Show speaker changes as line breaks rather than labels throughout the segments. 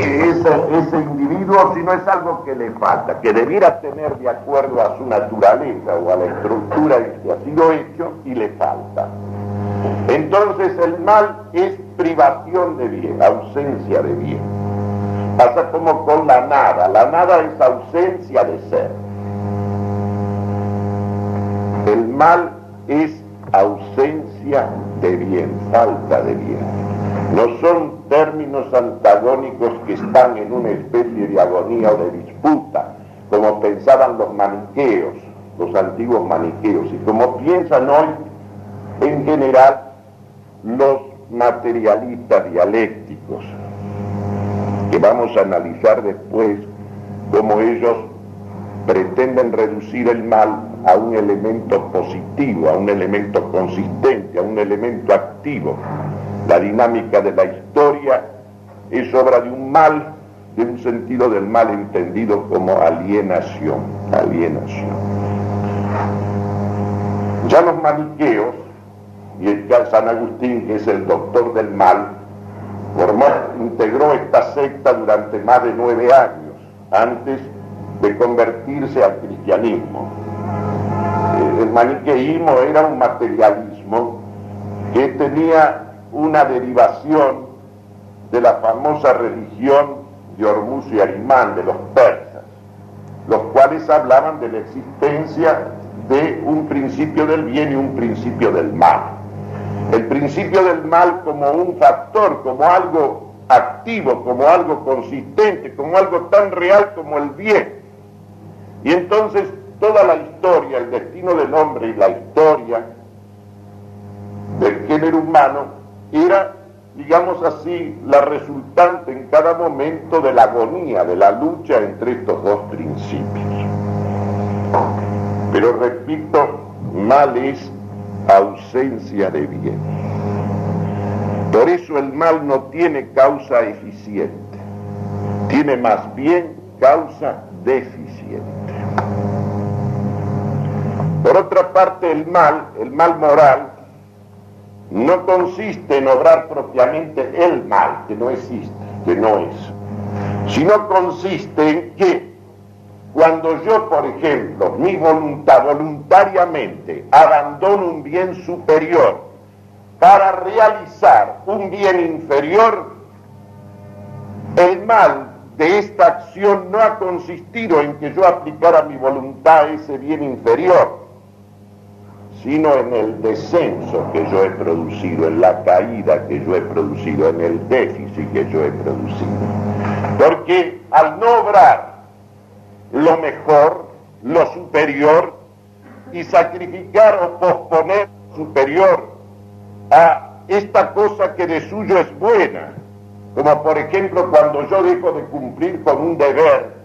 ese, ese individuo si no es algo que le falta, que debiera tener de acuerdo a su naturaleza o a la estructura que ha sido hecho y le falta. Entonces el mal es privación de bien, ausencia de bien. Pasa como con la nada, la nada es ausencia de ser. El mal es ausencia de bien, falta de bien. No son términos antagónicos que están en una especie de agonía o de disputa, como pensaban los maniqueos, los antiguos maniqueos, y como piensan hoy en general los materialistas dialécticos, que vamos a analizar después cómo ellos pretenden reducir el mal a un elemento positivo, a un elemento consistente, a un elemento activo. La dinámica de la historia es obra de un mal, de un sentido del mal entendido como alienación, alienación. Ya los maniqueos, y el San Agustín, que es el doctor del mal, formó, integró esta secta durante más de nueve años, antes de convertirse al cristianismo. El maniqueísmo era un materialismo que tenía una derivación de la famosa religión de Hormuz y Arimán, de los persas, los cuales hablaban de la existencia de un principio del bien y un principio del mal. El principio del mal como un factor, como algo activo, como algo consistente, como algo tan real como el bien. Y entonces toda la historia, el destino del hombre y la historia del género humano era, digamos así, la resultante en cada momento de la agonía, de la lucha entre estos dos principios. Pero repito, mal es ausencia de bien. Por eso el mal no tiene causa eficiente, tiene más bien causa deficiente. Por otra parte, el mal, el mal moral, no consiste en obrar propiamente el mal, que no existe, que no es, sino consiste en que cuando yo, por ejemplo, mi voluntad voluntariamente abandono un bien superior para realizar un bien inferior, el mal de esta acción no ha consistido en que yo aplicara mi voluntad a ese bien inferior, sino en el descenso que yo he producido, en la caída que yo he producido, en el déficit que yo he producido. Porque al no obrar lo mejor, lo superior, y sacrificar o posponer superior a esta cosa que de suyo es buena, como por ejemplo cuando yo dejo de cumplir con un deber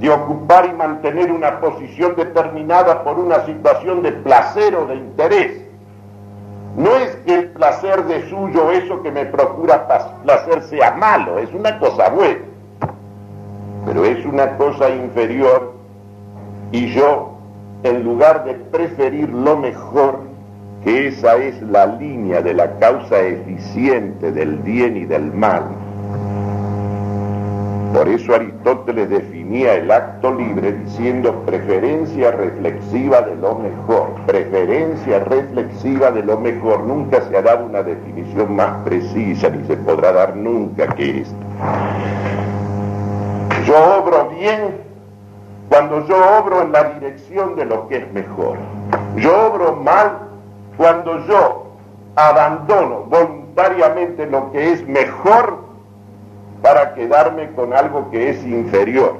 de ocupar y mantener una posición determinada por una situación de placer o de interés. No es que el placer de suyo, eso que me procura placer, sea malo, es una cosa buena, pero es una cosa inferior y yo, en lugar de preferir lo mejor, que esa es la línea de la causa eficiente del bien y del mal, por eso Aristóteles definía el acto libre diciendo preferencia reflexiva de lo mejor. Preferencia reflexiva de lo mejor. Nunca se ha dado una definición más precisa, ni se podrá dar nunca que esta. Yo obro bien cuando yo obro en la dirección de lo que es mejor. Yo obro mal cuando yo abandono voluntariamente lo que es mejor para quedarme con algo que es inferior,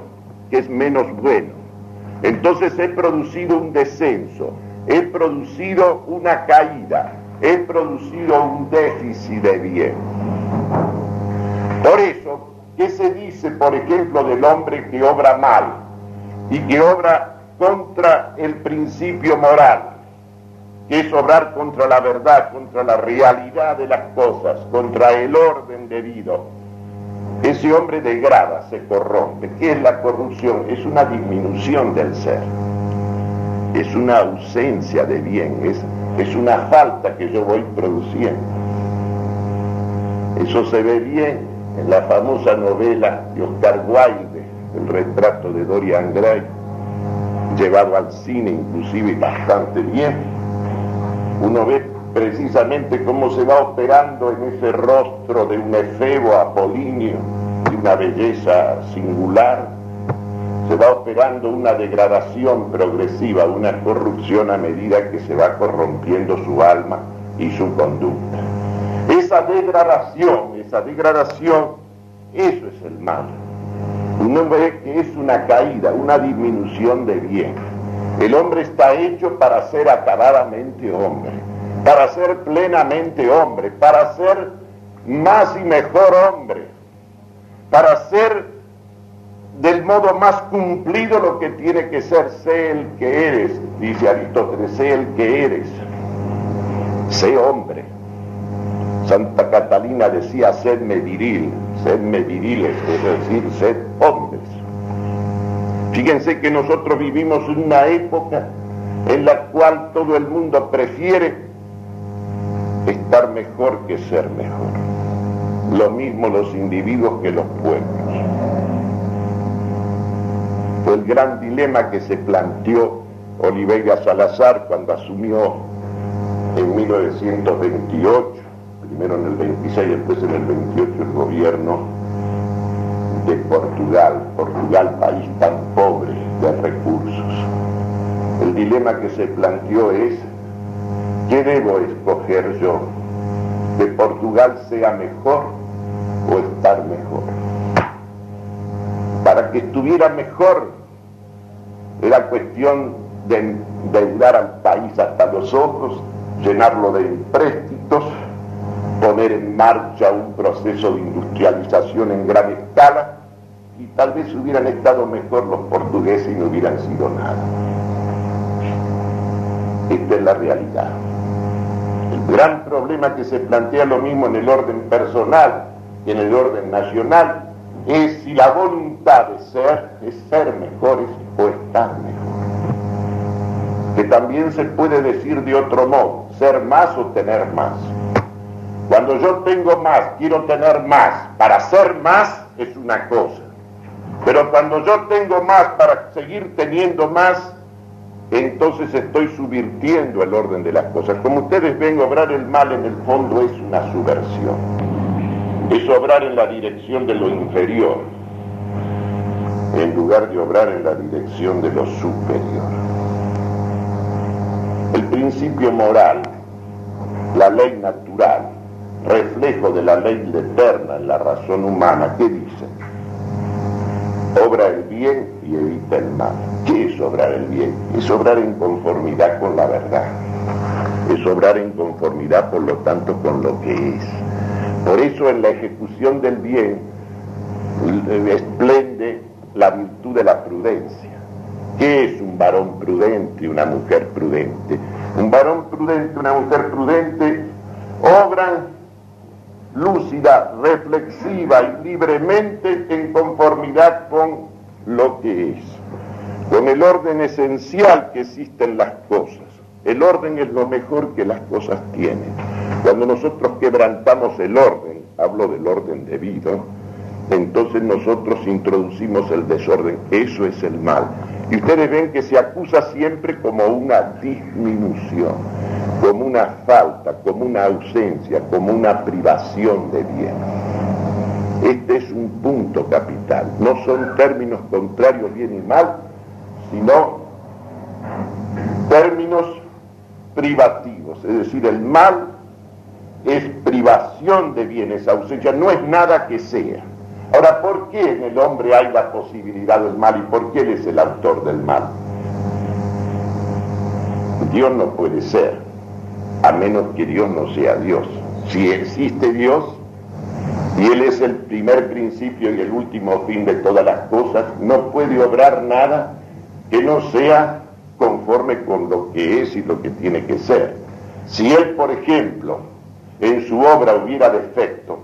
que es menos bueno. Entonces he producido un descenso, he producido una caída, he producido un déficit de bien. Por eso, ¿qué se dice, por ejemplo, del hombre que obra mal y que obra contra el principio moral? que es obrar contra la verdad, contra la realidad de las cosas, contra el orden debido ese hombre degrada, se corrompe. ¿Qué es la corrupción? Es una disminución del ser. Es una ausencia de bien, es, es una falta que yo voy produciendo. Eso se ve bien en la famosa novela de Oscar Wilde, el retrato de Dorian Gray, llevado al cine inclusive bastante bien, uno ve precisamente cómo se va operando en ese rostro de un efebo apolíneo, de una belleza singular, se va operando una degradación progresiva, una corrupción a medida que se va corrompiendo su alma y su conducta. Esa degradación, esa degradación, eso es el mal. Uno ve que es una caída, una disminución de bien. El hombre está hecho para ser acabadamente hombre, para ser plenamente hombre, para ser más y mejor hombre, para ser del modo más cumplido lo que tiene que ser, sé el que eres, dice Aristóteles, sé el que eres, sé hombre. Santa Catalina decía, sedme viril, sedme viriles, es decir, sed hombres. Fíjense que nosotros vivimos una época en la cual todo el mundo prefiere estar mejor que ser mejor. Lo mismo los individuos que los pueblos. Fue el gran dilema que se planteó Oliveira Salazar cuando asumió en 1928, primero en el 26, después en el 28 el gobierno de Portugal, Portugal país tan pobre de recursos. El dilema que se planteó es, ¿qué debo escoger yo? ¿Que Portugal sea mejor o estar mejor? Para que estuviera mejor era cuestión de endeudar al país hasta los ojos, llenarlo de empréstitos, poner en marcha un proceso de industrialización en gran escala y tal vez hubieran estado mejor los portugueses y no hubieran sido nada. Esta es la realidad. El gran problema que se plantea lo mismo en el orden personal y en el orden nacional es si la voluntad de ser es ser mejores o estar mejor. Que también se puede decir de otro modo, ser más o tener más. Cuando yo tengo más, quiero tener más, para ser más es una cosa. Pero cuando yo tengo más para seguir teniendo más, entonces estoy subvirtiendo el orden de las cosas. Como ustedes ven, obrar el mal en el fondo es una subversión es obrar en la dirección de lo inferior, en lugar de obrar en la dirección de lo superior. El principio moral, la ley natural, reflejo de la ley eterna en la razón humana, ¿qué dice? Obra el bien y evita el mal. ¿Qué es obrar el bien? Es obrar en conformidad con la verdad. Es obrar en conformidad, por lo tanto, con lo que es. Por eso en la ejecución del bien esplende la virtud de la prudencia. ¿Qué es un varón prudente, una mujer prudente? Un varón prudente, una mujer prudente obran lúcida, reflexiva y libremente en conformidad con lo que es, con el orden esencial que existe en las cosas. El orden es lo mejor que las cosas tienen. Cuando nosotros quebrantamos el orden, hablo del orden debido, entonces nosotros introducimos el desorden. Eso es el mal. Y ustedes ven que se acusa siempre como una disminución, como una falta, como una ausencia, como una privación de bien. Este es un punto capital. No son términos contrarios bien y mal, sino términos privativos. Es decir, el mal es privación de bienes, ausencia, no es nada que sea. Ahora, ¿por qué en el hombre hay la posibilidad del mal y por qué él es el autor del mal? Dios no puede ser, a menos que Dios no sea Dios. Si existe Dios y Él es el primer principio y el último fin de todas las cosas, no puede obrar nada que no sea conforme con lo que es y lo que tiene que ser. Si Él, por ejemplo, en su obra hubiera defecto,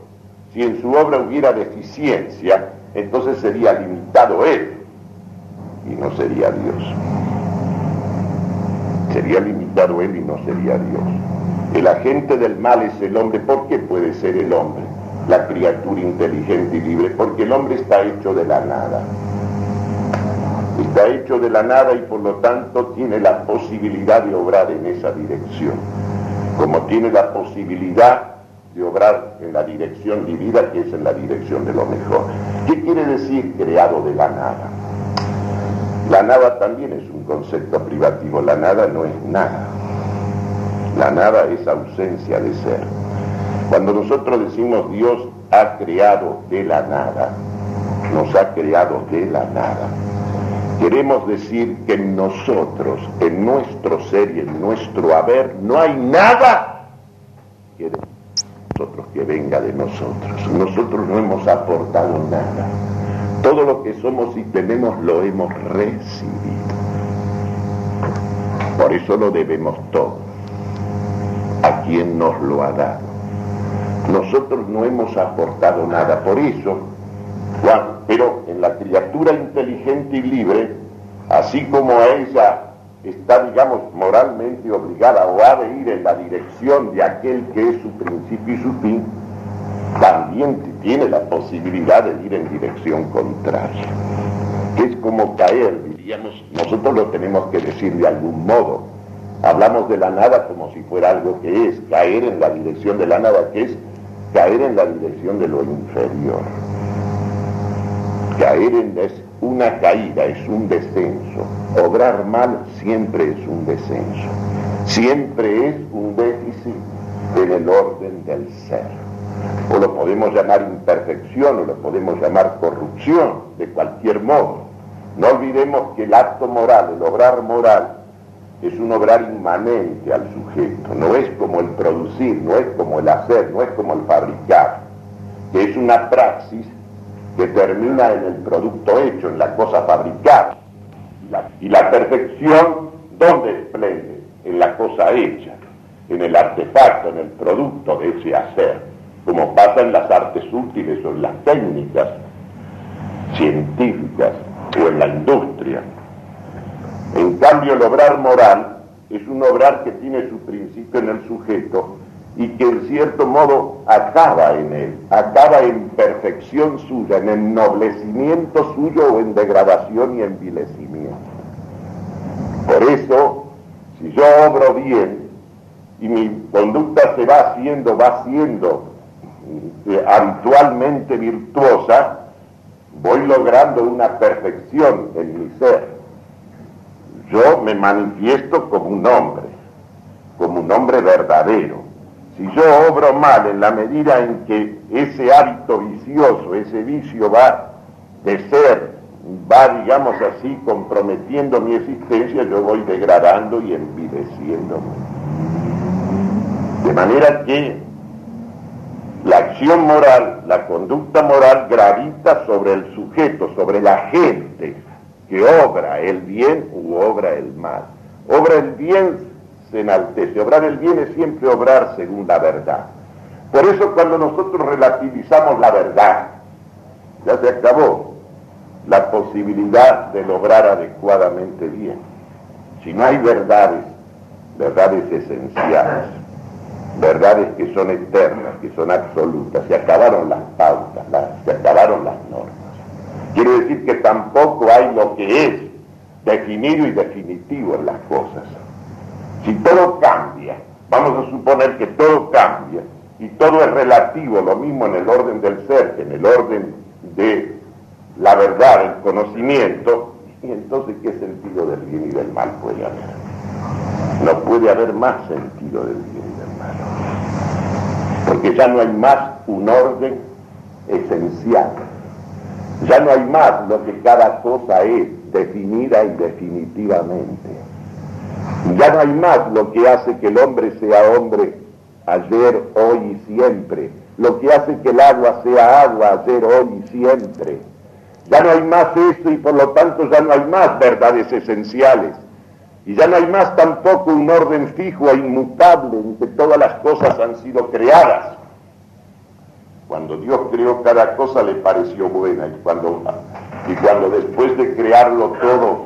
si en su obra hubiera deficiencia, entonces sería limitado él y no sería Dios. Sería limitado él y no sería Dios. El agente del mal es el hombre. ¿Por qué puede ser el hombre? La criatura inteligente y libre, porque el hombre está hecho de la nada. Está hecho de la nada y por lo tanto tiene la posibilidad de obrar en esa dirección. Como tiene la posibilidad de obrar en la dirección divina, que es en la dirección de lo mejor. ¿Qué quiere decir creado de la nada? La nada también es un concepto privativo, la nada no es nada. La nada es ausencia de ser. Cuando nosotros decimos Dios ha creado de la nada, nos ha creado de la nada, queremos decir que en nosotros, en nuestro ser y en nuestro haber, no hay nada que nosotros que venga de nosotros. Nosotros no hemos aportado nada. Todo lo que somos y tenemos lo hemos recibido. Por eso lo debemos todo a quien nos lo ha dado. Nosotros no hemos aportado nada. Por eso, pero en la criatura inteligente y libre, así como ella está, digamos, moralmente obligada o ha de ir en la dirección de aquel que es su principio y su fin, también tiene la posibilidad de ir en dirección contraria. Es como caer, diríamos, nosotros lo tenemos que decir de algún modo. Hablamos de la nada como si fuera algo que es, caer en la dirección de la nada, que es caer en la dirección de lo inferior. Caer en es una caída, es un descenso. Obrar mal siempre es un descenso. Siempre es un déficit en el orden del ser o lo podemos llamar imperfección, o lo podemos llamar corrupción, de cualquier modo. No olvidemos que el acto moral, el obrar moral, es un obrar inmanente al sujeto, no es como el producir, no es como el hacer, no es como el fabricar, que es una praxis que termina en el producto hecho, en la cosa fabricada. y la perfección, ¿dónde despliegue? En la cosa hecha, en el artefacto, en el producto de ese hacer como pasa en las artes útiles o en las técnicas científicas o en la industria. En cambio, el obrar moral es un obrar que tiene su principio en el sujeto y que en cierto modo acaba en él, acaba en perfección suya, en ennoblecimiento suyo o en degradación y envilecimiento. Por eso, si yo obro bien y mi conducta se va haciendo, va haciendo eh, habitualmente virtuosa, voy logrando una perfección en mi ser. Yo me manifiesto como un hombre, como un hombre verdadero. Si yo obro mal en la medida en que ese hábito vicioso, ese vicio va de ser, va, digamos así, comprometiendo mi existencia, yo voy degradando y envileciéndome. De manera que la acción moral, la conducta moral gravita sobre el sujeto, sobre la gente que obra el bien u obra el mal. Obra el bien se enaltece, obrar el bien es siempre obrar según la verdad. Por eso cuando nosotros relativizamos la verdad, ya se acabó la posibilidad de lograr adecuadamente bien. Si no hay verdades, verdades esenciales, verdades que son eternas, que son absolutas, se acabaron las pautas, se acabaron las. Quiere decir que tampoco hay lo que es definido y definitivo en las cosas. Si todo cambia, vamos a suponer que todo cambia y todo es relativo, lo mismo en el orden del ser que en el orden de la verdad, el conocimiento, y entonces qué sentido del bien y del mal puede haber. No puede haber más sentido del bien porque ya no hay más un orden esencial, ya no hay más lo que cada cosa es definida y definitivamente, ya no hay más lo que hace que el hombre sea hombre ayer, hoy y siempre, lo que hace que el agua sea agua ayer, hoy y siempre. Ya no hay más esto y por lo tanto ya no hay más verdades esenciales. Y ya no hay más tampoco un orden fijo e inmutable en que todas las cosas han sido creadas. Cuando Dios creó cada cosa le pareció buena y cuando, y cuando después de crearlo todo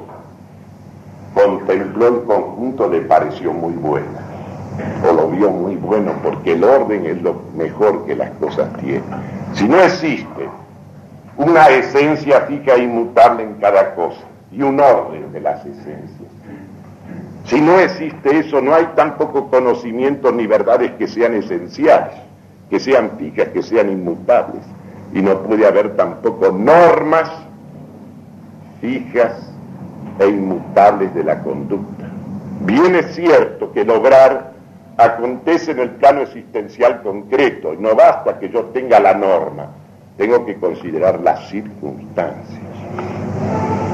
contempló el conjunto le pareció muy buena. O lo vio muy bueno porque el orden es lo mejor que las cosas tienen. Si no existe una esencia fija e inmutable en cada cosa y un orden de las esencias, si no existe eso, no hay tampoco conocimientos ni verdades que sean esenciales, que sean fijas, que sean inmutables. Y no puede haber tampoco normas fijas e inmutables de la conducta. Bien es cierto que lograr acontece en el plano existencial concreto y no basta que yo tenga la norma, tengo que considerar las circunstancias.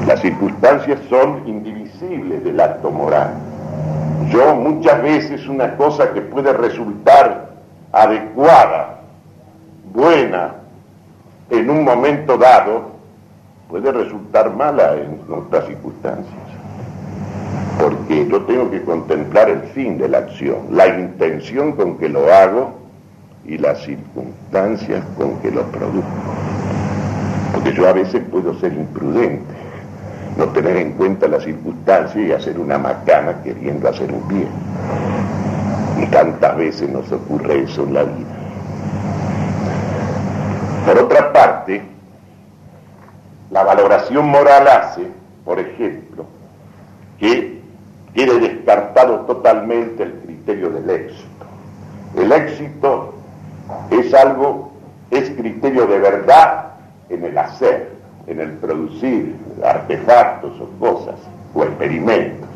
Las circunstancias son indivisibles del acto moral. Yo muchas veces una cosa que puede resultar adecuada, buena, en un momento dado, puede resultar mala en otras circunstancias. Porque yo tengo que contemplar el fin de la acción, la intención con que lo hago y las circunstancias con que lo produzco. Porque yo a veces puedo ser imprudente, no tener en cuenta las circunstancias y hacer una macana queriendo hacer un bien. Y tantas veces nos ocurre eso en la vida. Por otra parte, la valoración moral hace, por ejemplo, que quede descartado totalmente el criterio del éxito. El éxito es algo, es criterio de verdad en el hacer, en el producir artefactos o cosas o experimentos.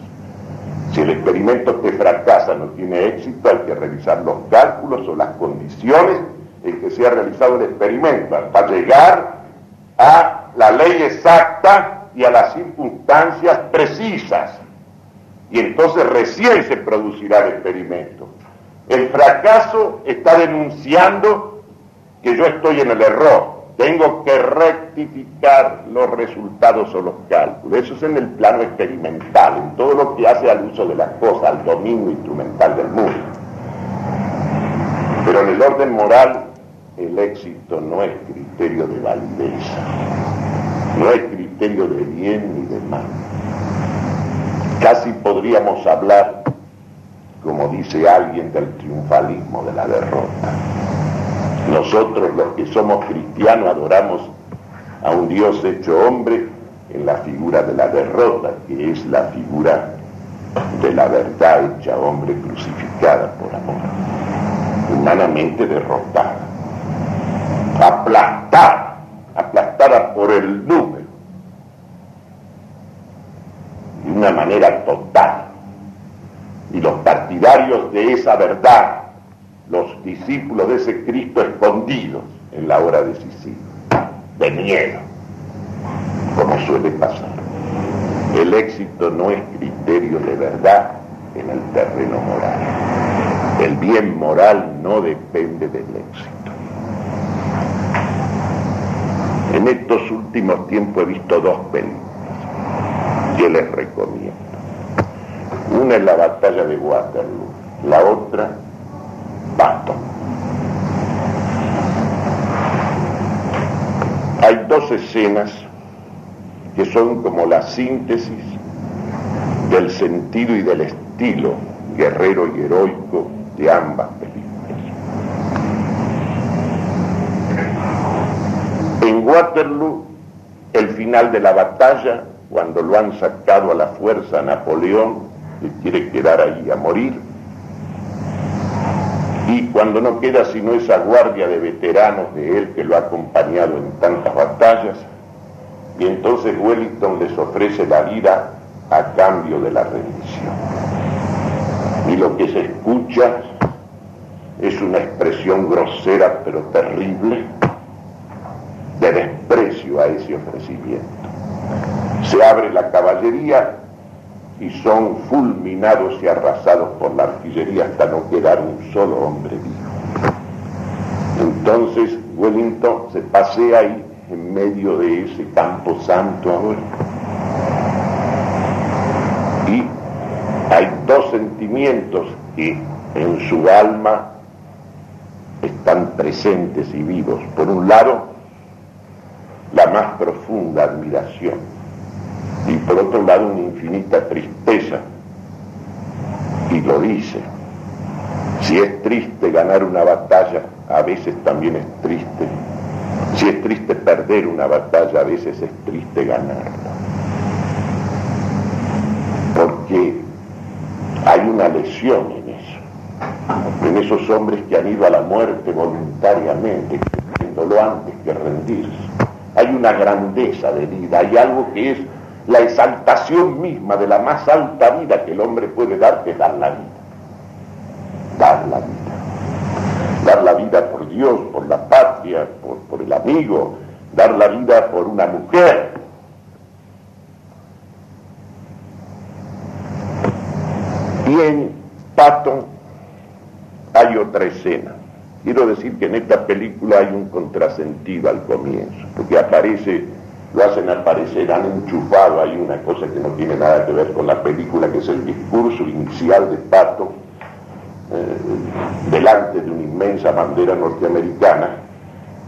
Si el experimento que fracasa no tiene éxito, hay que revisar los cálculos o las condiciones en que se ha realizado el experimento para llegar a la ley exacta y a las circunstancias precisas. Y entonces recién se producirá el experimento. El fracaso está denunciando que yo estoy en el error. Tengo que rectificar los resultados o los cálculos. Eso es en el plano experimental, en todo lo que hace al uso de las cosas, al dominio instrumental del mundo. Pero en el orden moral, el éxito no es criterio de validez. No es criterio de bien ni de mal. Casi podríamos hablar, como dice alguien, del triunfalismo de la derrota. Nosotros los que somos cristianos adoramos a un Dios hecho hombre en la figura de la derrota, que es la figura de la verdad hecha hombre crucificada por amor, humanamente derrotada, aplastada. Aplastada por el número, de una manera total. Y los partidarios de esa verdad, los discípulos de ese Cristo escondidos en la hora decisiva, de miedo, como suele pasar. El éxito no es criterio de verdad en el terreno moral. El bien moral no depende del éxito. En estos últimos tiempos he visto dos películas que les recomiendo. Una es la batalla de Waterloo, la otra, Hay dos escenas que son como la síntesis del sentido y del estilo guerrero y heroico de ambas películas. En Waterloo, el final de la batalla, cuando lo han sacado a la fuerza Napoleón, que quiere quedar ahí a morir, y cuando no queda sino esa guardia de veteranos de él que lo ha acompañado en tantas batallas, y entonces Wellington les ofrece la vida a cambio de la rendición. Y lo que se escucha es una expresión grosera pero terrible de desprecio a ese ofrecimiento. Se abre la caballería y son fulminados y arrasados por la artillería hasta no quedar un solo hombre vivo. Entonces Wellington se pasea ahí en medio de ese campo santo ahora. Y hay dos sentimientos que en su alma están presentes y vivos. Por un lado, la más profunda admiración y por otro lado una infinita tristeza. Y lo dice, Si es triste ganar una batalla, a veces también es triste. Si es triste perder una batalla, a veces es triste ganarla. Porque hay una lesión en eso, en esos hombres que han ido a la muerte voluntariamente, lo antes que rendirse. Hay una grandeza de vida, hay algo que es la exaltación misma de la más alta vida que el hombre puede dar, es dar la vida dar la vida. Dar la vida por Dios, por la patria, por, el amigo, dar la vida por una mujer. Y en Patton hay otra escena. Quiero decir que en esta película hay un contrasentido al comienzo, porque aparece, lo hacen aparecer, han enchufado ahí una cosa que no tiene nada que ver con la película, que es el discurso inicial de Patton eh, delante de una inmensa bandera norteamericana,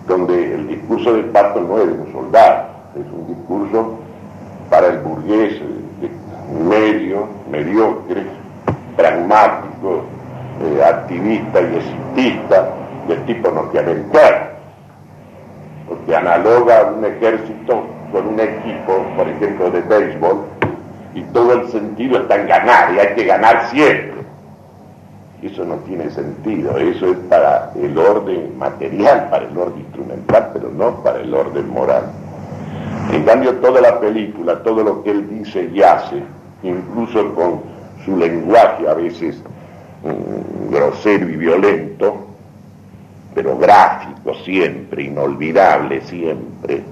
donde el discurso de Pato no es de un soldado, es un discurso para el burgués eh, medio, mediocre, pragmático, eh, activista y exitista del tipo norteamericano, porque analoga un ejército con un equipo, por ejemplo, de béisbol, y todo el sentido está en ganar, y hay que ganar siempre. Eso no tiene sentido, eso es para el orden material, para el orden instrumental, pero no para el orden moral. En cambio, toda la película, todo lo que él dice y hace, incluso con su lenguaje a veces mm, grosero y violento, pero gráfico siempre, inolvidable siempre,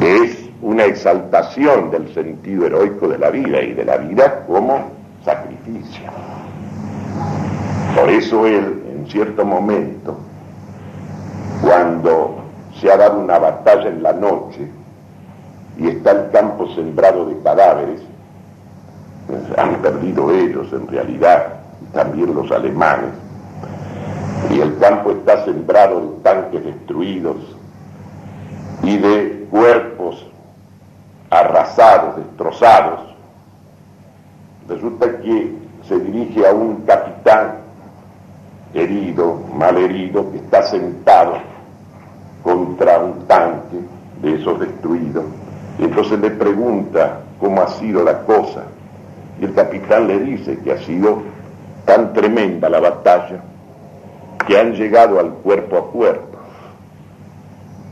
es una exaltación del sentido heroico de la vida y de la vida como sacrificio. Por eso él, en cierto momento, cuando se ha dado una batalla en la noche y está el campo sembrado de cadáveres, pues, han perdido ellos en realidad, también los alemanes, y el campo está sembrado de tanques destruidos y de cuerpos arrasados, destrozados, resulta que se dirige a un capitán herido, mal herido, que está sentado contra un tanque de esos destruidos. Y entonces le pregunta cómo ha sido la cosa. Y el capitán le dice que ha sido tan tremenda la batalla que han llegado al cuerpo a cuerpo.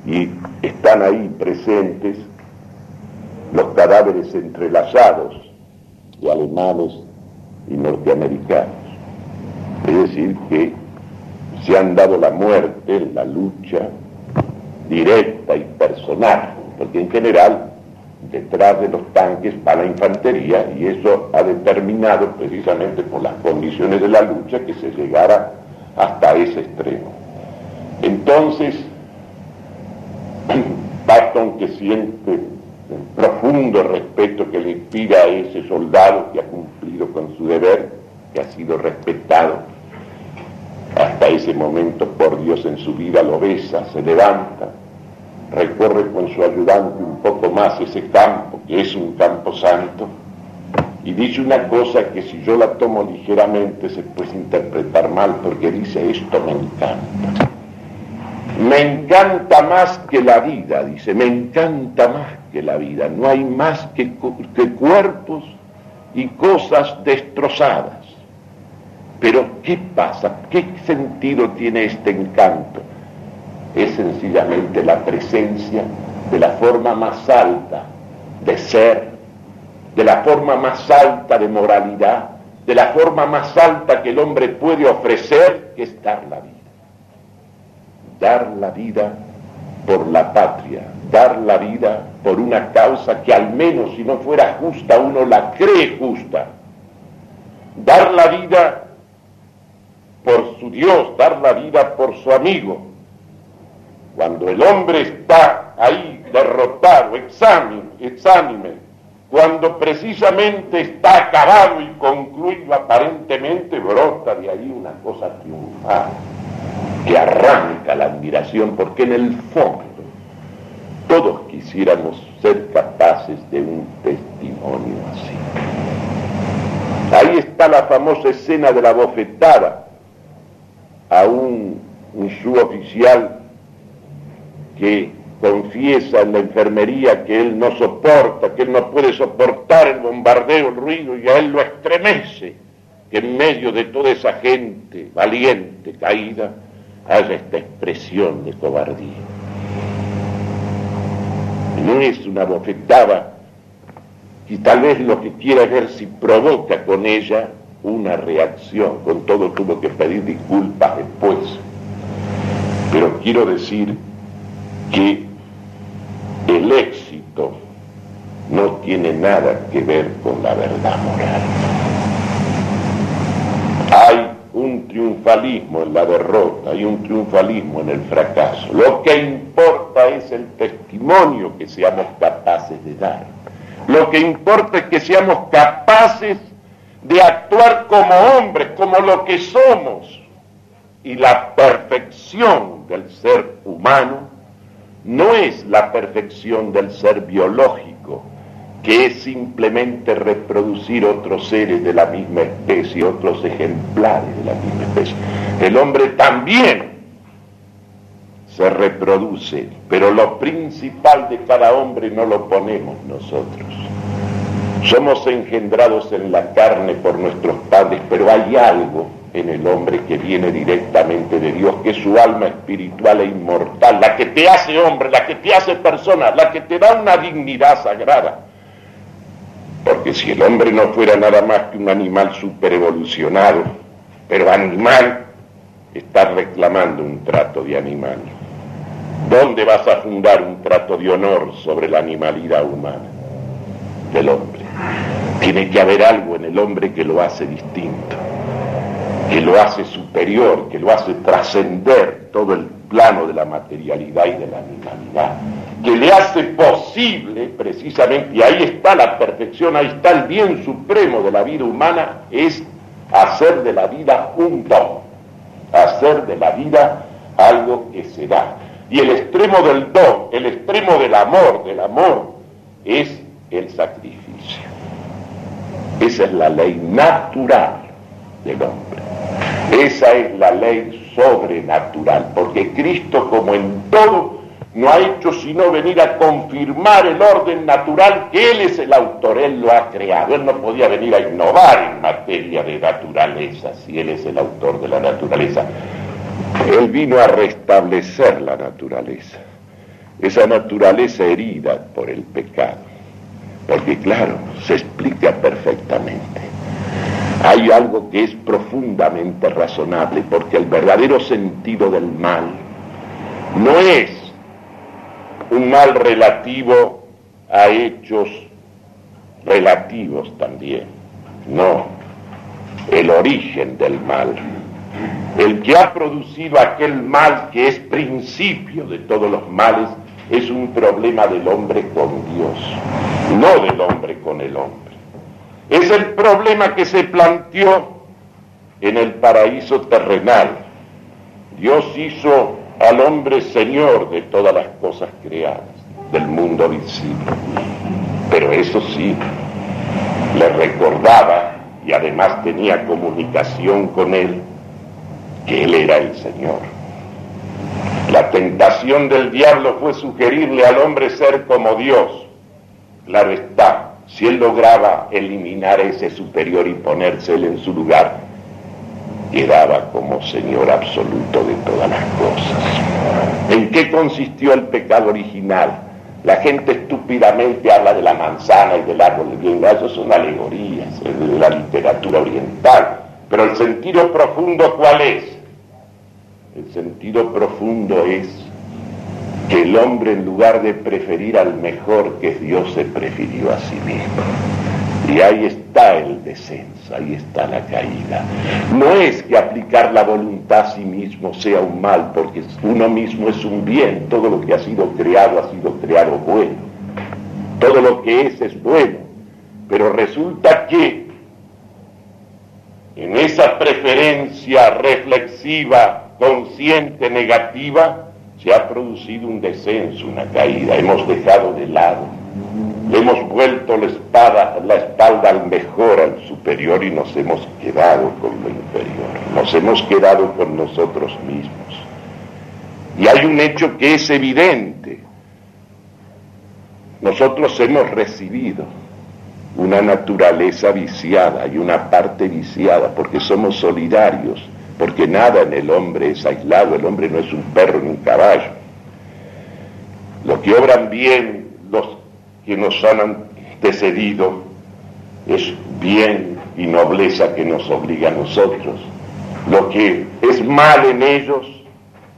Y están ahí presentes los cadáveres entrelazados de alemanes y norteamericanos. Es decir, que se han dado la muerte la lucha directa y personal, porque en general detrás de los tanques va la infantería y eso ha determinado precisamente por las condiciones de la lucha que se llegara hasta ese extremo. Entonces, Patton que siente el profundo respeto que le inspira a ese soldado que ha cumplido con su deber, que ha sido respetado, hasta ese momento por Dios en su vida lo besa, se levanta, recorre con su ayudante un poco más ese campo, que es un campo santo, y dice una cosa que si yo la tomo ligeramente se puede interpretar mal, porque dice esto me encanta. Me encanta más que la vida, dice, me encanta más que la vida. No hay más que, que cuerpos y cosas destrozadas. Pero ¿qué pasa? ¿Qué sentido tiene este encanto? Es sencillamente la presencia de la forma más alta de ser, de la forma más alta de moralidad, de la forma más alta que el hombre puede ofrecer, que es dar la vida. Dar la vida por la patria, dar la vida por una causa que al menos si no fuera justa uno la cree justa. Dar la vida por su Dios, dar la vida por su amigo. Cuando el hombre está ahí derrotado, exánime, exánime, cuando precisamente está acabado y concluido aparentemente, brota de ahí una cosa triunfal que arranca la admiración, porque en el fondo todos quisiéramos ser capaces de un testimonio así. Ahí está la famosa escena de la bofetada a un, un suboficial que confiesa en la enfermería que él no soporta, que él no puede soportar el bombardeo, el ruido, y a él lo estremece que en medio de toda esa gente valiente, caída, haya esta expresión de cobardía. No es una bofetada y tal vez lo que quiera ver si provoca con ella una reacción, con todo tuvo que pedir disculpas después. Pero quiero decir que el éxito no tiene nada que ver con la verdad moral. Hay un triunfalismo en la derrota, hay un triunfalismo en el fracaso. Lo que importa es el testimonio que seamos capaces de dar. Lo que importa es que seamos capaces de actuar como hombres, como lo que somos. Y la perfección del ser humano no es la perfección del ser biológico, que es simplemente reproducir otros seres de la misma especie, otros ejemplares de la misma especie. El hombre también se reproduce, pero lo principal de cada hombre no lo ponemos nosotros. Somos engendrados en la carne por nuestros padres, pero hay algo en el hombre que viene directamente de Dios, que es su alma espiritual e inmortal, la que te hace hombre, la que te hace persona, la que te da una dignidad sagrada. Porque si el hombre no fuera nada más que un animal superevolucionado, pero animal, está reclamando un trato de animal. ¿Dónde vas a fundar un trato de honor sobre la animalidad humana del hombre? Tiene que haber algo en el hombre que lo hace distinto que lo hace superior, que lo hace trascender todo el plano de la materialidad y de la animalidad, que le hace posible precisamente, y ahí está la perfección, ahí está el bien supremo de la vida humana, es hacer de la vida un don, hacer de la vida algo que se da. Y el extremo del don, el extremo del amor, del amor, es el sacrificio. Esa es la ley natural del hombre. Esa es la ley sobrenatural, porque Cristo, como en todo, no ha hecho sino venir a confirmar el orden natural que Él es el autor, Él lo ha creado. Él no podía venir a innovar en materia de naturaleza, si Él es el autor de la naturaleza. Él vino a restablecer la naturaleza, esa naturaleza herida por el pecado, porque claro, se explica perfectamente hay algo que es profundamente razonable, porque el verdadero sentido del mal no es un mal relativo a hechos relativos también, no, el origen del mal, el que ha producido aquel mal que es principio de todos los males, es un problema del hombre con Dios, no del hombre con el hombre. Es el problema que se planteó en el paraíso terrenal. Dios hizo al hombre señor de todas las cosas creadas, del mundo visible. Pero eso sí, le recordaba y además tenía comunicación con él, que él era el Señor. La tentación del diablo fue sugerirle al hombre ser como Dios. Claro está, si él lograba eliminar ese superior y ponerse él en su lugar, quedaba como Señor absoluto de todas las cosas. ¿En qué consistió el pecado original? La gente estúpidamente habla de la manzana y del árbol de bien, eso son alegorías de la literatura oriental. Pero el sentido profundo, ¿cuál es? El sentido profundo es que el hombre en lugar de preferir al mejor que es Dios se prefirió a sí mismo. Y ahí está el descenso, ahí está la caída. No es que aplicar la voluntad a sí mismo sea un mal, porque uno mismo es un bien, todo lo que ha sido creado ha sido creado bueno. Todo lo que es es bueno. Pero resulta que en esa preferencia reflexiva, consciente, negativa, se ha producido un descenso, una caída. Hemos dejado de lado Le hemos vuelto la, la espalda al mejor, al superior y nos hemos quedado con lo inferior. Nos hemos quedado con nosotros mismos. Y hay un hecho que es evidente. Nosotros hemos recibido una naturaleza viciada y una parte viciada porque somos solidarios, porque nada en el hombre es aislado, el hombre no es un perro ni un caballo. Lo que obran bien los que nos han antecedido es bien y nobleza que nos obliga a nosotros. Lo que es mal en ellos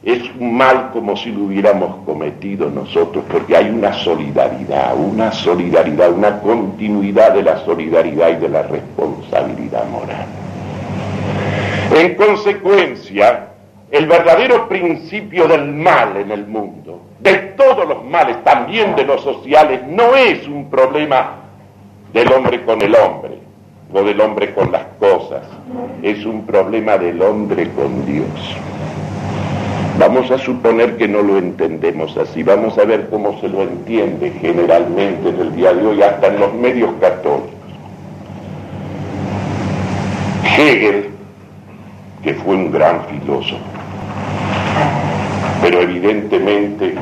es un mal como si lo hubiéramos cometido nosotros, porque hay una solidaridad, una solidaridad, una continuidad de la solidaridad y de la responsabilidad moral. En consecuencia, el verdadero principio del mal en el mundo, de todos los males, también de los sociales, no es un problema del hombre con el hombre o del hombre con las cosas, es un problema del hombre con Dios. Vamos a suponer que no lo entendemos así, vamos a ver cómo se lo entiende generalmente en el día de hoy, hasta en los medios católicos. Hegel, que fue un gran filósofo, pero evidentemente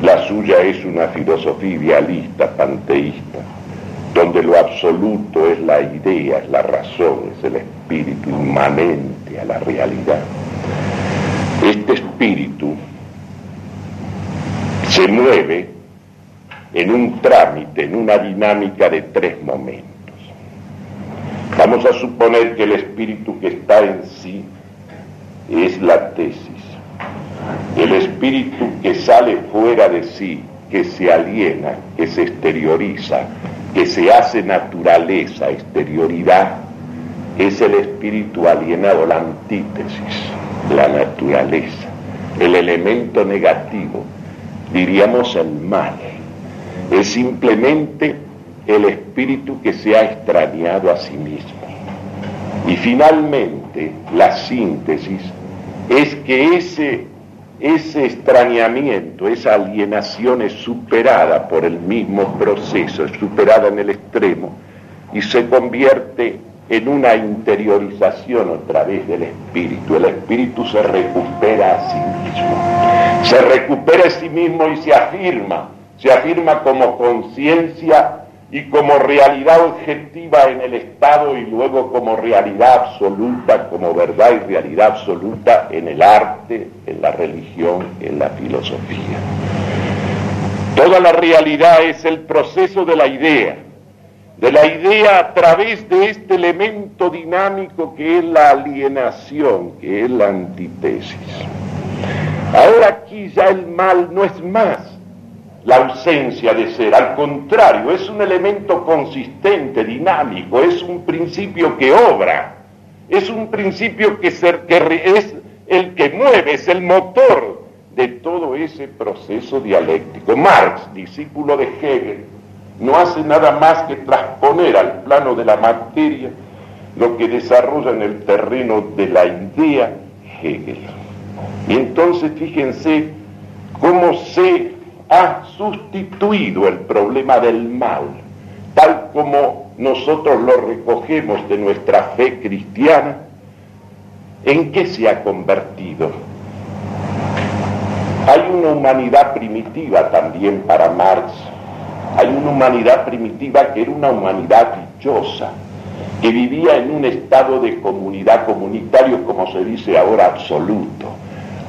la suya es una filosofía idealista, panteísta, donde lo absoluto es la idea, es la razón, es el espíritu inmanente a la realidad. Este espíritu se mueve en un trámite, en una dinámica de tres momentos. Vamos a suponer que el espíritu que está en sí es la tesis. El espíritu que sale fuera de sí, que se aliena, que se exterioriza, que se hace naturaleza, exterioridad, es el espíritu alienado, la antítesis, la naturaleza, el elemento negativo, diríamos el mal. Es simplemente el espíritu que se ha extrañado a sí mismo. Y finalmente, la síntesis es que ese, ese extrañamiento, esa alienación es superada por el mismo proceso, es superada en el extremo y se convierte en una interiorización a través del espíritu. El espíritu se recupera a sí mismo. Se recupera a sí mismo y se afirma. Se afirma como conciencia y como realidad objetiva en el Estado y luego como realidad absoluta, como verdad y realidad absoluta en el arte, en la religión, en la filosofía. Toda la realidad es el proceso de la idea, de la idea a través de este elemento dinámico que es la alienación, que es la antítesis. Ahora aquí ya el mal no es más la ausencia de ser. Al contrario, es un elemento consistente, dinámico, es un principio que obra, es un principio que, ser, que es el que mueve, es el motor de todo ese proceso dialéctico. Marx, discípulo de Hegel, no hace nada más que transponer al plano de la materia lo que desarrolla en el terreno de la idea Hegel. Y entonces fíjense cómo se ha sustituido el problema del mal, tal como nosotros lo recogemos de nuestra fe cristiana, ¿en qué se ha convertido? Hay una humanidad primitiva también para Marx, hay una humanidad primitiva que era una humanidad dichosa, que vivía en un estado de comunidad comunitario, como se dice ahora, absoluto,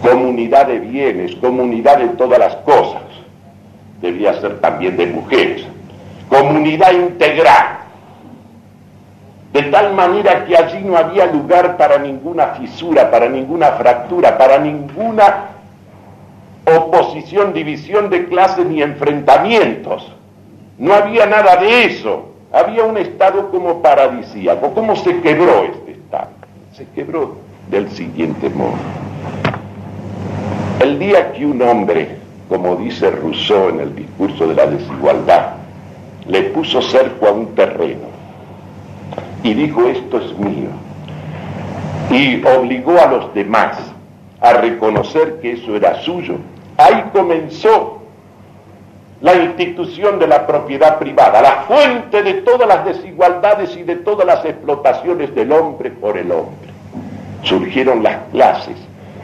comunidad de bienes, comunidad de todas las cosas debía ser también de mujeres. Comunidad integral. De tal manera que allí no había lugar para ninguna fisura, para ninguna fractura, para ninguna oposición, división de clases ni enfrentamientos. No había nada de eso. Había un estado como paradisíaco. ¿Cómo se quebró este estado? Se quebró del siguiente modo. El día que un hombre como dice Rousseau en el discurso de la desigualdad, le puso cerco a un terreno y dijo esto es mío y obligó a los demás a reconocer que eso era suyo. Ahí comenzó la institución de la propiedad privada, la fuente de todas las desigualdades y de todas las explotaciones del hombre por el hombre. Surgieron las clases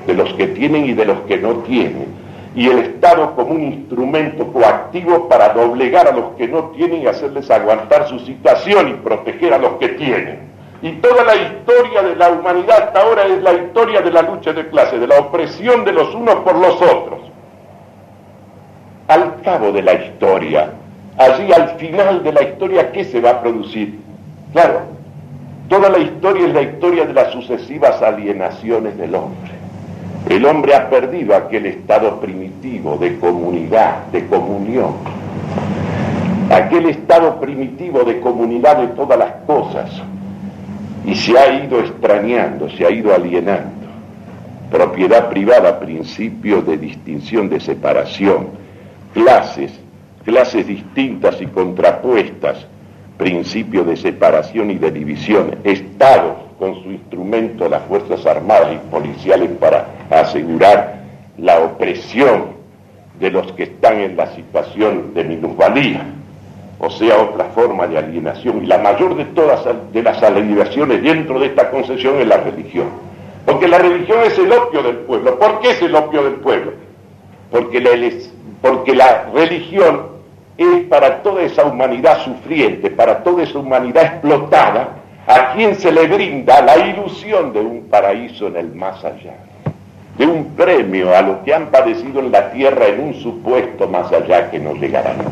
de los que tienen y de los que no tienen, y el Estado como un instrumento coactivo para doblegar a los que no tienen y hacerles aguantar su situación y proteger a los que tienen. Y toda la historia de la humanidad hasta ahora es la historia de la lucha de clase, de la opresión de los unos por los otros. Al cabo de la historia, allí al final de la historia, ¿qué se va a producir? Claro, toda la historia es la historia de las sucesivas alienaciones del hombre. El hombre ha perdido aquel estado primitivo de comunidad, de comunión. Aquel estado primitivo de comunidad de todas las cosas y se ha ido extrañando, se ha ido alienando. Propiedad privada, principio de distinción, de separación, clases, clases distintas y contrapuestas, principio de separación y de división, estados con su instrumento, las Fuerzas Armadas y Policiales para asegurar la opresión de los que están en la situación de minusvalía o sea, otra forma de alienación. Y la mayor de todas de las alienaciones dentro de esta concesión es la religión. Porque la religión es el opio del pueblo. ¿Por qué es el opio del pueblo? Porque la, porque la religión es para toda esa humanidad sufriente, para toda esa humanidad explotada, a quien se le brinda la ilusión de un paraíso en el más allá, de un premio a lo que han padecido en la tierra en un supuesto más allá que no llegará nunca.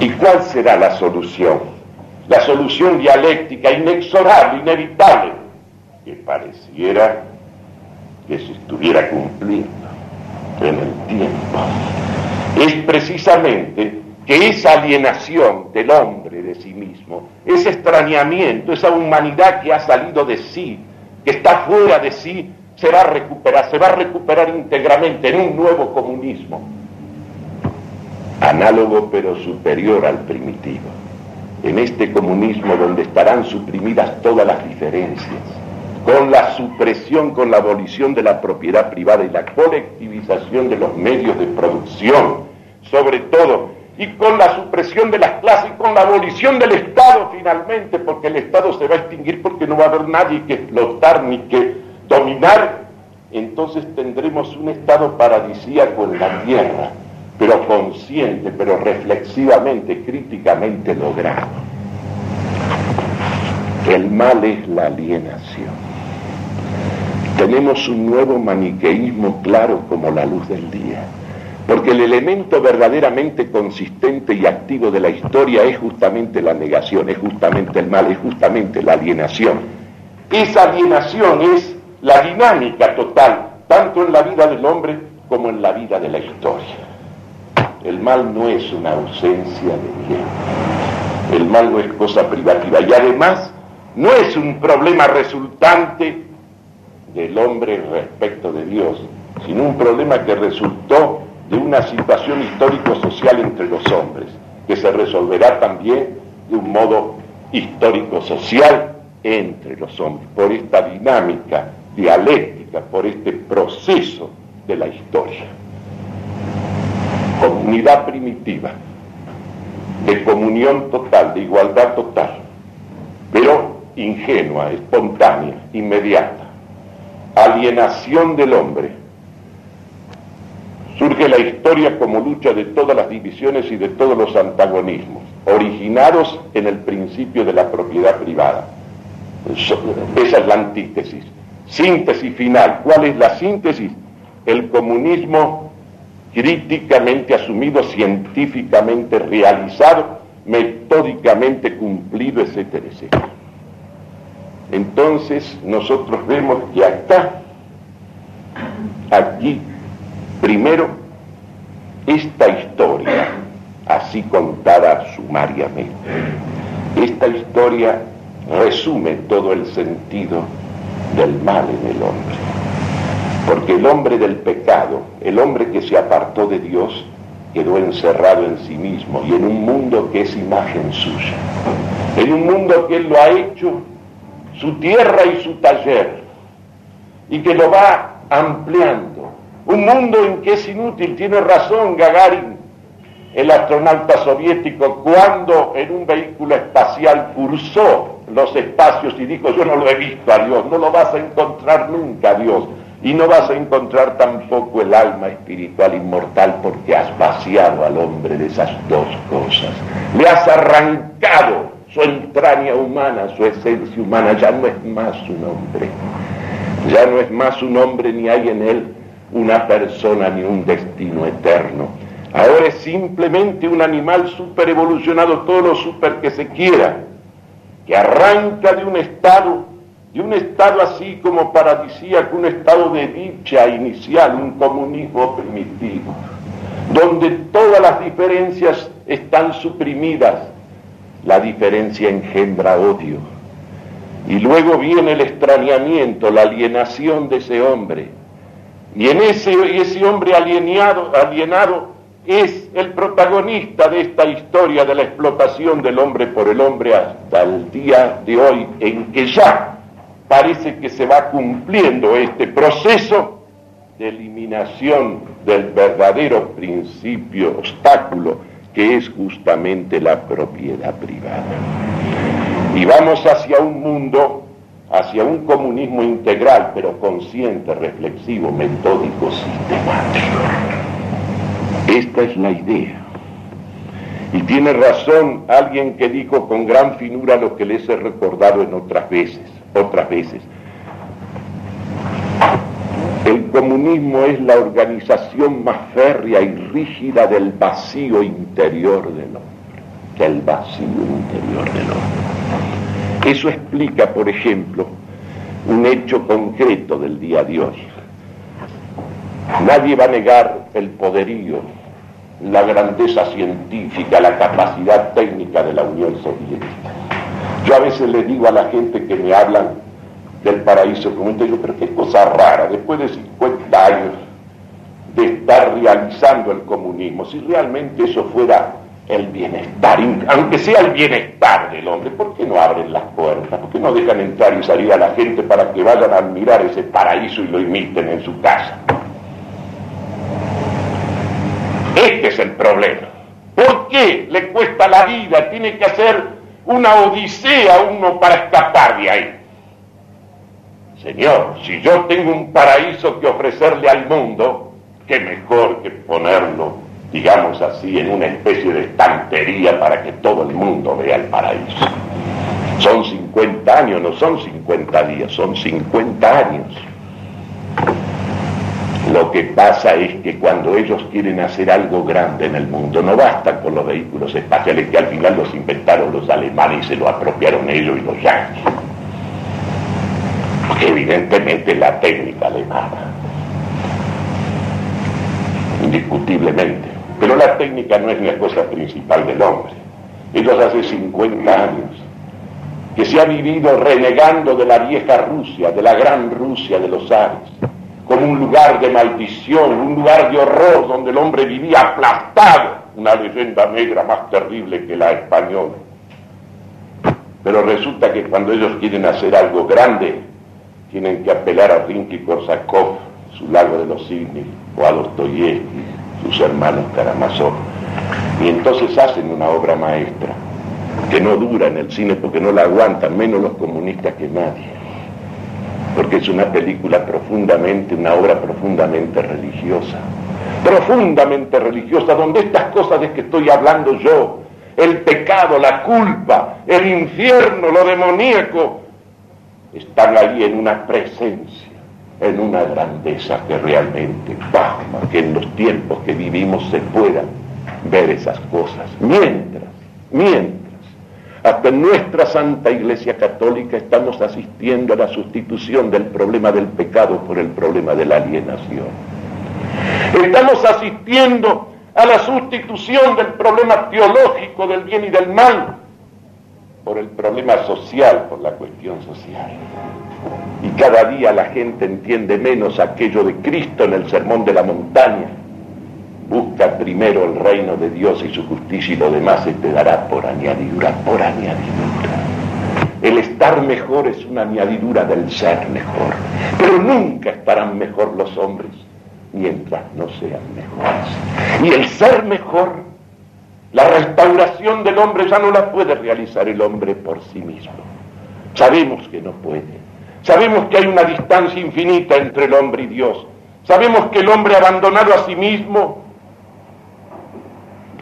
¿Y cuál será la solución? La solución dialéctica, inexorable, inevitable, que pareciera que se estuviera cumpliendo en el tiempo. Es precisamente que esa alienación del hombre de sí mismo, ese extrañamiento, esa humanidad que ha salido de sí, que está fuera de sí, se va a recuperar, se va a recuperar íntegramente en un nuevo comunismo, análogo pero superior al primitivo. En este comunismo donde estarán suprimidas todas las diferencias, con la supresión, con la abolición de la propiedad privada y la colectivización de los medios de producción, sobre todo, y con la supresión de las clases y con la abolición del Estado finalmente, porque el Estado se va a extinguir porque no va a haber nadie que explotar ni que dominar, entonces tendremos un Estado paradisíaco en la tierra pero consciente, pero reflexivamente, críticamente logrado. El mal es la alienación. Tenemos un nuevo maniqueísmo claro como la luz del día, porque el elemento verdaderamente consistente y activo de la historia es justamente la negación, es justamente el mal, es justamente la alienación. Esa alienación es la dinámica total, tanto en la vida del hombre como en la vida de la historia. El mal no es una ausencia de bien. El mal no es cosa privativa. Y además no es un problema resultante del hombre respecto de Dios, sino un problema que resultó de una situación histórico-social entre los hombres, que se resolverá también de un modo histórico-social entre los hombres, por esta dinámica dialéctica, por este proceso de la historia comunidad primitiva, de comunión total, de igualdad total, pero ingenua, espontánea, inmediata, alienación del hombre. Surge la historia como lucha de todas las divisiones y de todos los antagonismos, originados en el principio de la propiedad privada. Esa es la antítesis. Síntesis final. ¿Cuál es la síntesis? El comunismo críticamente asumido, científicamente realizado, metódicamente cumplido, etcétera, etcétera. Entonces nosotros vemos que acá, aquí, primero, esta historia, así contada sumariamente, esta historia resume todo el sentido del mal en el hombre. Porque el hombre del pecado, el hombre que se apartó de Dios, quedó encerrado en sí mismo y en un mundo que es imagen suya. En un mundo que Él lo ha hecho su tierra y su taller y que lo va ampliando Un mundo en que es inútil, tiene razón Gagarin, el astronauta soviético, cuando en un vehículo espacial cursó los espacios y dijo, yo no lo he visto a Dios, no lo vas a encontrar nunca a Dios. Y no vas a encontrar tampoco el alma espiritual inmortal porque has vaciado al hombre de esas dos cosas. Le has arrancado su entraña humana, su esencia humana, ya no es más un hombre. Ya no es más un hombre ni hay en él una persona ni un destino eterno. Ahora es simplemente un animal super evolucionado, todo lo super que se quiera, que arranca de un estado, de un estado así como paradisíaco, un estado de dicha inicial, un comunismo primitivo, donde todas las diferencias están suprimidas, la diferencia engendra odio. Y luego viene el extrañamiento, la alienación de ese hombre. Y en ese, ese hombre alienado, alienado es el protagonista de esta historia de la explotación del hombre por el hombre hasta el día de hoy, en que ya parece que se va cumpliendo este proceso de eliminación del verdadero principio obstáculo que es justamente la propiedad privada. Y vamos hacia un mundo, hacia un comunismo integral, pero consciente, reflexivo, metódico, sistemático. Esta es la idea. Y tiene razón alguien que dijo con gran finura lo que les he recordado en otras veces, otras veces. El comunismo es la organización más férrea y rígida del vacío interior del hombre, que el vacío interior del hombre. Eso explica, por ejemplo, un hecho concreto del día de hoy. Nadie va a negar el poderío, la grandeza científica, la capacidad técnica de la Unión Soviética. Yo a veces le digo a la gente que me hablan del paraíso comunitario, digo, pero qué cosa rara, después de 50 años de estar realizando el comunismo, si realmente eso fuera el bienestar, aunque sea el bienestar del hombre, ¿por qué no abren las puertas? ¿Por qué no dejan entrar y salir a la gente para que vayan a admirar ese paraíso y lo imiten en su casa? Este es el problema. ¿Por qué le cuesta la vida? Tiene que hacer una odisea uno para escapar de ahí. Señor, si yo tengo un paraíso que ofrecerle al mundo, qué mejor que ponerlo, digamos así, en una especie de estantería para que todo el mundo vea el paraíso. Son 50 años, no son 50 días, son 50 años. Lo que pasa es que cuando ellos quieren hacer algo grande en el mundo, no basta con los vehículos espaciales que al final los inventaron los alemanes y se lo apropiaron ellos y los yanquis. Evidentemente la técnica alemana, indiscutiblemente. Pero la técnica no es la cosa principal del hombre. Ellos hace 50 años que se ha vivido renegando de la vieja Rusia, de la gran Rusia de los ares como un lugar de maldición, un lugar de horror donde el hombre vivía aplastado, una leyenda negra más terrible que la española. Pero resulta que cuando ellos quieren hacer algo grande, tienen que apelar a Rinky Korsakov, su lago de los cisnes, o a Dostoyevsky, sus hermanos Karamazov. Y entonces hacen una obra maestra, que no dura en el cine porque no la aguantan, menos los comunistas que nadie porque es una película profundamente, una obra profundamente religiosa, profundamente religiosa, donde estas cosas de que estoy hablando yo, el pecado, la culpa, el infierno, lo demoníaco, están ahí en una presencia, en una grandeza que realmente que en los tiempos que vivimos se puedan ver esas cosas. Mientras, mientras, hasta en nuestra Santa Iglesia Católica estamos asistiendo a la sustitución del problema del pecado por el problema de la alienación. Estamos asistiendo a la sustitución del problema teológico del bien y del mal por el problema social, por la cuestión social. Y cada día la gente entiende menos aquello de Cristo en el sermón de la montaña Busca primero el reino de Dios y su justicia y lo demás se te dará por añadidura, por añadidura. El estar mejor es una añadidura del ser mejor. Pero nunca estarán mejor los hombres, mientras no sean mejores. Y el ser mejor, la restauración del hombre ya no la puede realizar el hombre por sí mismo. Sabemos que no puede. Sabemos que hay una distancia infinita entre el hombre y Dios. Sabemos que el hombre abandonado a sí mismo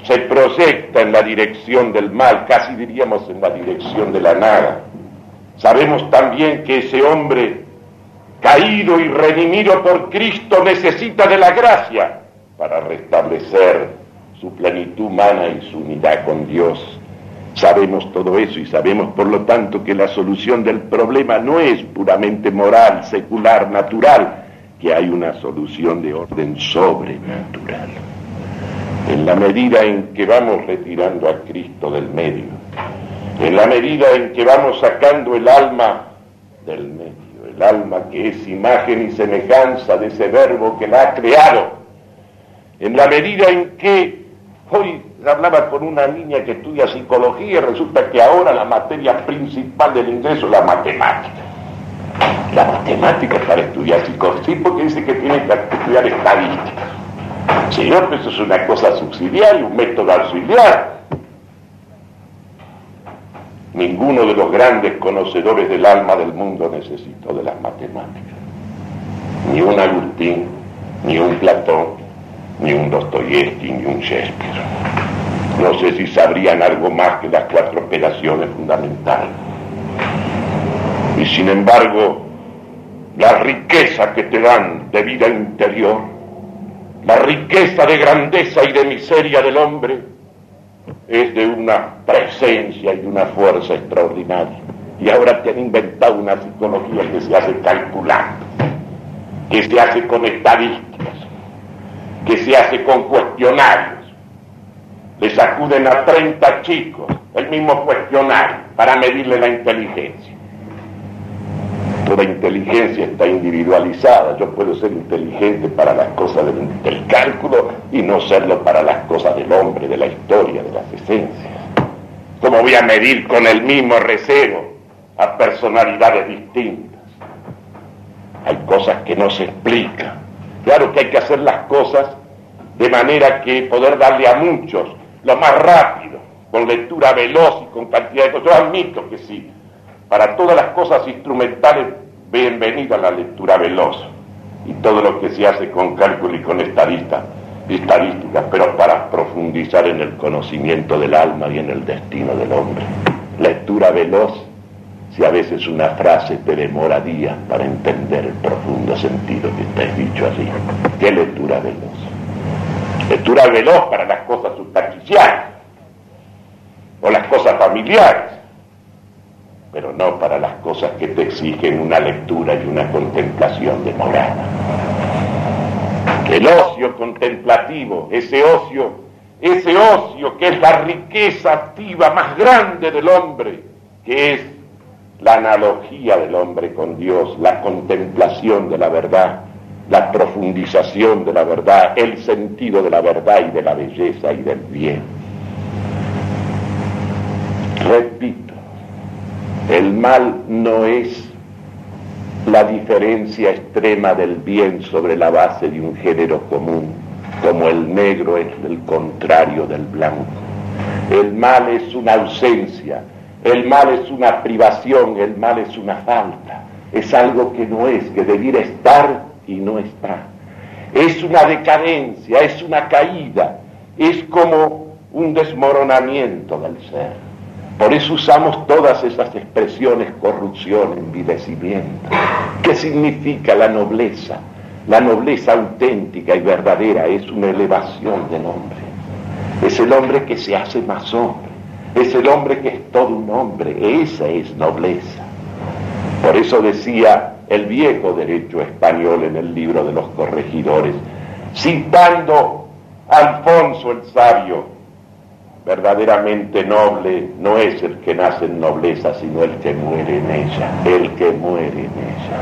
se proyecta en la dirección del mal, casi diríamos en la dirección de la nada. Sabemos también que ese hombre caído y redimido por Cristo necesita de la gracia para restablecer su plenitud humana y su unidad con Dios. Sabemos todo eso y sabemos por lo tanto que la solución del problema no es puramente moral, secular, natural, que hay una solución de orden sobrenatural. En la medida en que vamos retirando a Cristo del medio, en la medida en que vamos sacando el alma del medio, el alma que es imagen y semejanza de ese verbo que la ha creado, en la medida en que hoy hablaba con una niña que estudia psicología y resulta que ahora la materia principal del ingreso es la matemática. La matemática para estudiar psicología, porque dice que tiene que estudiar estadística. Señor, eso es una cosa subsidiaria, un método auxiliar. Ninguno de los grandes conocedores del alma del mundo necesitó de las matemáticas. Ni un Agustín, ni un Platón, ni un Dostoyevsky, ni un Shakespeare. No sé si sabrían algo más que las cuatro operaciones fundamentales. Y sin embargo, la riqueza que te dan de vida interior la riqueza de grandeza y de miseria del hombre es de una presencia y de una fuerza extraordinaria. Y ahora te han inventado una psicología que se hace calculando, que se hace con estadísticas, que se hace con cuestionarios. Le sacuden a 30 chicos el mismo cuestionario para medirle la inteligencia. Toda inteligencia está individualizada. Yo puedo ser inteligente para las cosas del, cálculo y no serlo para las cosas del hombre, de la historia, de las esencias. ¿Cómo voy a medir con el mismo recelo a personalidades distintas? Hay cosas que no se explican. Claro que hay que hacer las cosas de manera que poder darle a muchos lo más rápido, con lectura veloz y con cantidad de cosas. Yo admito que sí, para todas las cosas instrumentales, bienvenida la lectura veloz y todo lo que se hace con cálculo y con estadística, pero para profundizar en el conocimiento del alma y en el destino del hombre. Lectura veloz, si a veces una frase te demora días para entender el profundo sentido que está dicho así. ¿Qué lectura veloz? Lectura veloz para las cosas superficiales o las cosas familiares pero no para las cosas que te exigen una lectura y una contemplación demorada. El ocio contemplativo, ese ocio, ese ocio que es la riqueza activa más grande del hombre, que es la analogía del hombre con Dios, la contemplación de la verdad, la profundización de la verdad, el sentido de la verdad y de la belleza y del bien. Repito, el mal no es la diferencia extrema del bien sobre la base de un género común, como el negro es el contrario del blanco. El mal es una ausencia, el mal es una privación, el mal es una falta, es algo que no es, que debiera estar y no está. Es una decadencia, es una caída, es como un desmoronamiento del ser. Por eso usamos todas esas expresiones, corrupción, envidecimiento. ¿Qué significa la nobleza? La nobleza auténtica y verdadera es una elevación del hombre. Es el hombre que se hace más hombre. Es el hombre que es todo un hombre. Esa es nobleza. Por eso decía el viejo derecho español en el libro de los corregidores, citando a Alfonso el sabio, verdaderamente noble no es el que nace en nobleza, sino el que muere en ella, el que muere en ella.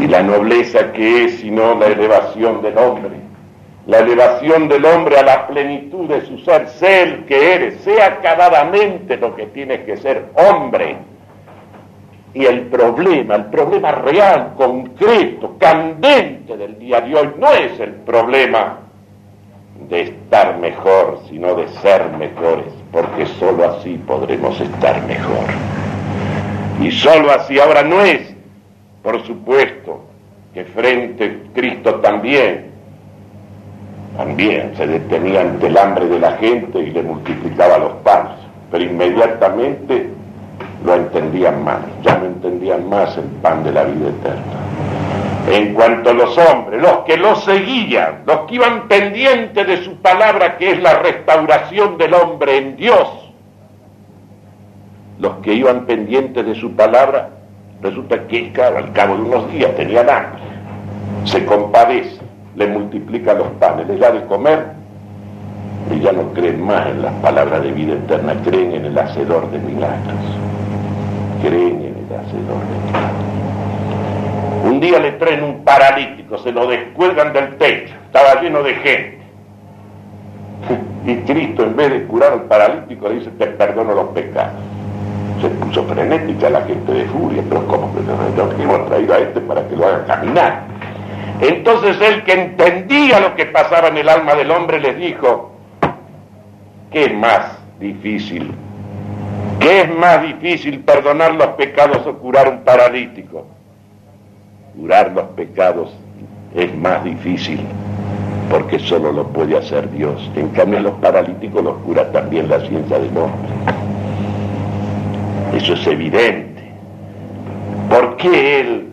Y la nobleza que es sino la elevación del hombre, la elevación del hombre a la plenitud de su ser, sé el que eres, sea acabadamente lo que tienes que ser, hombre. Y el problema, el problema real, concreto, candente del día de hoy, no es el problema de estar mejor, sino de ser mejores, porque sólo así podremos estar mejor. Y sólo así ahora no es, por supuesto, que frente a Cristo también, también se detenía ante el hambre de la gente y le multiplicaba los panes, pero inmediatamente lo entendían mal, ya no entendían más el pan de la vida eterna. En cuanto a los hombres, los que lo seguían, los que iban pendientes de su palabra, que es la restauración del hombre en Dios, los que iban pendientes de su palabra, resulta que al cabo de unos días tenían hambre, se compadece, le multiplica los panes, les da de comer y ya no creen más en las palabras de vida eterna, creen en el hacedor de milagros creen en el hacedor de Un día le traen un paralítico, se lo descuelgan del techo, estaba lleno de gente. Y Cristo, en vez de curar al paralítico, le dice, te perdono los pecados. Se puso frenética la gente de furia, pero ¿cómo que hemos traído a este para que lo haga caminar? Entonces él que entendía lo que pasaba en el alma del hombre les dijo, ¿qué más difícil ¿Qué es más difícil, perdonar los pecados o curar un paralítico? Curar los pecados es más difícil porque solo lo puede hacer Dios. En cambio, los paralíticos los cura también la ciencia del hombre. Eso es evidente. ¿Por qué Él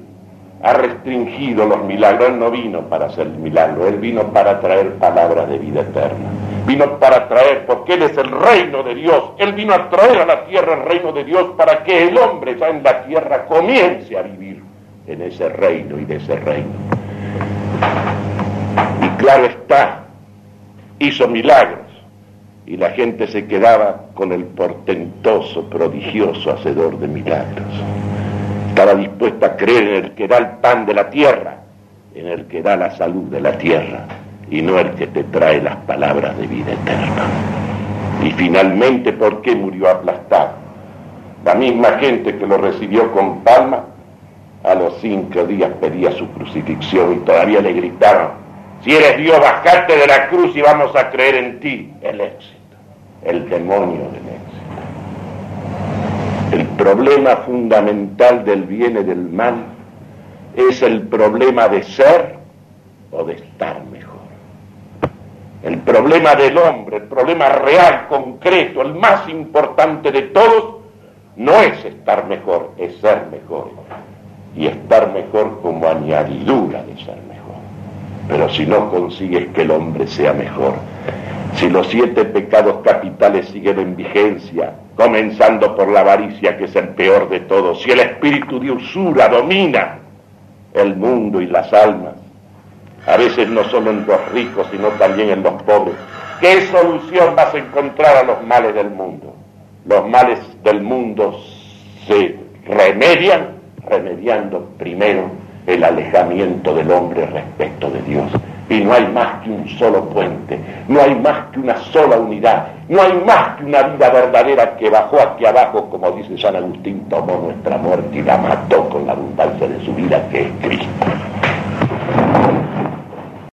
ha restringido los milagros? Él no vino para hacer milagros, Él vino para traer palabras de vida eterna vino para traer, porque Él es el reino de Dios, Él vino a traer a la tierra el reino de Dios para que el hombre ya en la tierra comience a vivir en ese reino y de ese reino. Y claro está, hizo milagros y la gente se quedaba con el portentoso, prodigioso hacedor de milagros. Estaba dispuesta a creer en el que da el pan de la tierra, en el que da la salud de la tierra y no el que te trae las palabras de vida eterna. Y finalmente, ¿por qué murió aplastado? La misma gente que lo recibió con palma, a los cinco días pedía su crucifixión y todavía le gritaron, si eres Dios, bajate de la cruz y vamos a creer en ti. El éxito, el demonio del éxito. El problema fundamental del bien y del mal es el problema de ser o de estar mejor. El problema del hombre, el problema real, concreto, el más importante de todos, no es estar mejor, es ser mejor. Y estar mejor como añadidura de ser mejor. Pero si no consigues que el hombre sea mejor, si los siete pecados capitales siguen en vigencia, comenzando por la avaricia, que es el peor de todos, si el espíritu de usura domina el mundo y las almas, a veces no solo en los ricos, sino también en los pobres. ¿Qué solución vas a encontrar a los males del mundo? Los males del mundo se remedian remediando primero el alejamiento del hombre respecto de Dios. Y no hay más que un solo puente, no hay más que una sola unidad, no hay más que una vida verdadera que bajó aquí abajo, como dice San Agustín, tomó nuestra muerte y la mató con la abundancia de su vida, que es Cristo.